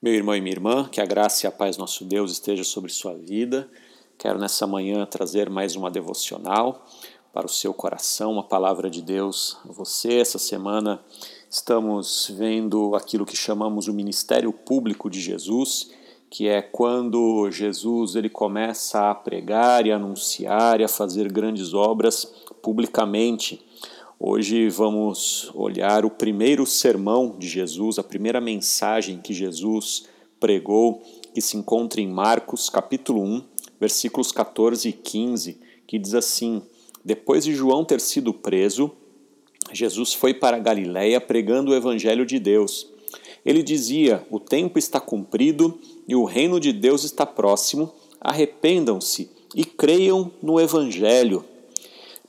Meu irmão e minha irmã, que a graça e a paz nosso Deus esteja sobre sua vida. Quero nessa manhã trazer mais uma devocional para o seu coração, uma palavra de Deus a você. Essa semana estamos vendo aquilo que chamamos o ministério público de Jesus, que é quando Jesus ele começa a pregar e anunciar e a fazer grandes obras publicamente. Hoje vamos olhar o primeiro sermão de Jesus, a primeira mensagem que Jesus pregou, que se encontra em Marcos, capítulo 1, versículos 14 e 15, que diz assim: Depois de João ter sido preso, Jesus foi para Galiléia pregando o evangelho de Deus. Ele dizia: O tempo está cumprido e o reino de Deus está próximo. Arrependam-se e creiam no evangelho.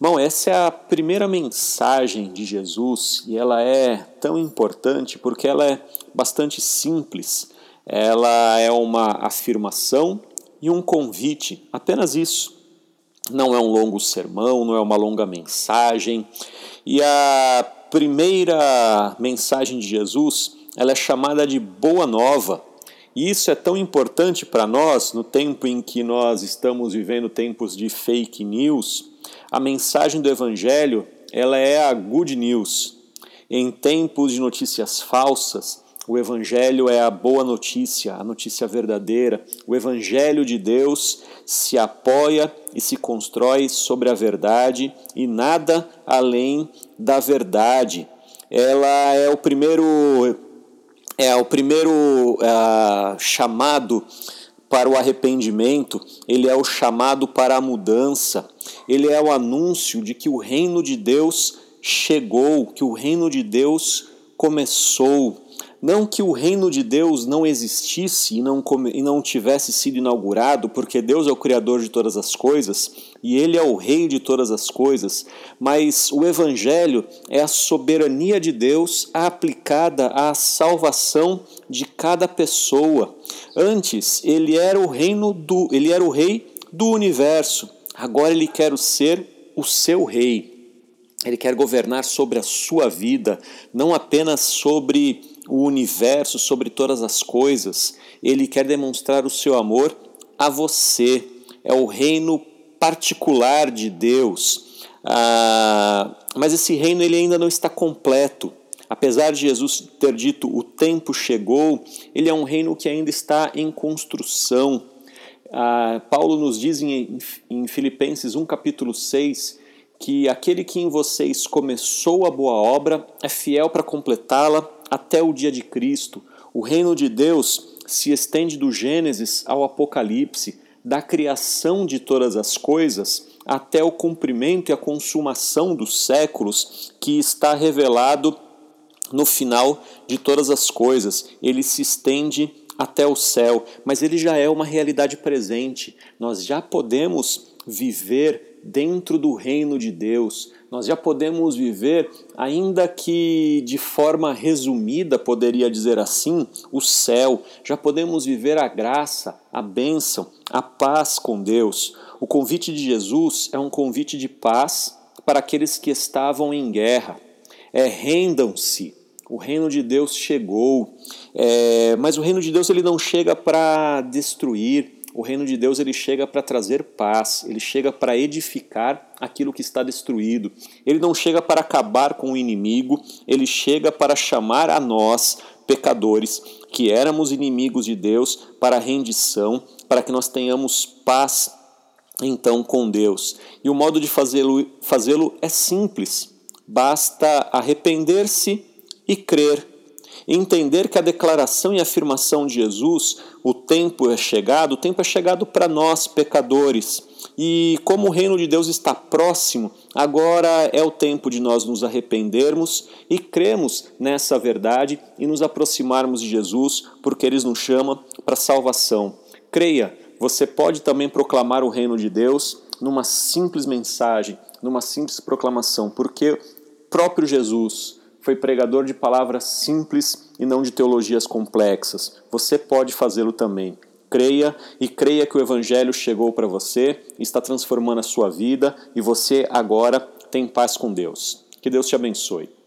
Bom, essa é a primeira mensagem de Jesus e ela é tão importante porque ela é bastante simples. Ela é uma afirmação e um convite, apenas isso. Não é um longo sermão, não é uma longa mensagem. E a primeira mensagem de Jesus, ela é chamada de Boa Nova. E isso é tão importante para nós no tempo em que nós estamos vivendo tempos de fake news a mensagem do Evangelho ela é a good news. Em tempos de notícias falsas, o Evangelho é a boa notícia, a notícia verdadeira. O Evangelho de Deus se apoia e se constrói sobre a verdade e nada além da verdade. Ela é o primeiro é o primeiro uh, chamado para o arrependimento, ele é o chamado para a mudança, ele é o anúncio de que o reino de Deus chegou, que o reino de Deus começou. Não que o reino de Deus não existisse e não, e não tivesse sido inaugurado, porque Deus é o Criador de todas as coisas e Ele é o Rei de todas as coisas, mas o Evangelho é a soberania de Deus aplicada à salvação de cada pessoa. Antes, ele era o reino do, ele era o rei do universo. Agora ele quer ser o seu rei. Ele quer governar sobre a sua vida, não apenas sobre o universo, sobre todas as coisas. Ele quer demonstrar o seu amor a você. É o reino particular de Deus. Ah, mas esse reino ele ainda não está completo. Apesar de Jesus ter dito o tempo chegou, ele é um reino que ainda está em construção. Ah, Paulo nos diz em, em Filipenses 1, capítulo 6, que aquele que em vocês começou a boa obra é fiel para completá-la até o dia de Cristo. O reino de Deus se estende do Gênesis ao Apocalipse, da criação de todas as coisas até o cumprimento e a consumação dos séculos, que está revelado no final de todas as coisas. Ele se estende até o céu, mas ele já é uma realidade presente. Nós já podemos viver dentro do reino de Deus. Nós já podemos viver, ainda que de forma resumida, poderia dizer assim, o céu. Já podemos viver a graça, a bênção, a paz com Deus. O convite de Jesus é um convite de paz para aqueles que estavam em guerra. É rendam-se, o reino de Deus chegou, é, mas o reino de Deus ele não chega para destruir, o reino de Deus ele chega para trazer paz, ele chega para edificar aquilo que está destruído. Ele não chega para acabar com o inimigo, ele chega para chamar a nós, pecadores, que éramos inimigos de Deus, para a rendição, para que nós tenhamos paz então com Deus. E o modo de fazê-lo fazê é simples. Basta arrepender-se e crer. Entender que a declaração e afirmação de Jesus, o tempo é chegado, o tempo é chegado para nós, pecadores. E como o reino de Deus está próximo, agora é o tempo de nós nos arrependermos e cremos nessa verdade e nos aproximarmos de Jesus, porque Ele nos chama para salvação. Creia, você pode também proclamar o reino de Deus numa simples mensagem, numa simples proclamação, porque próprio Jesus foi pregador de palavras simples e não de teologias complexas. Você pode fazê-lo também. Creia e creia que o Evangelho chegou para você, está transformando a sua vida e você agora tem paz com Deus. Que Deus te abençoe.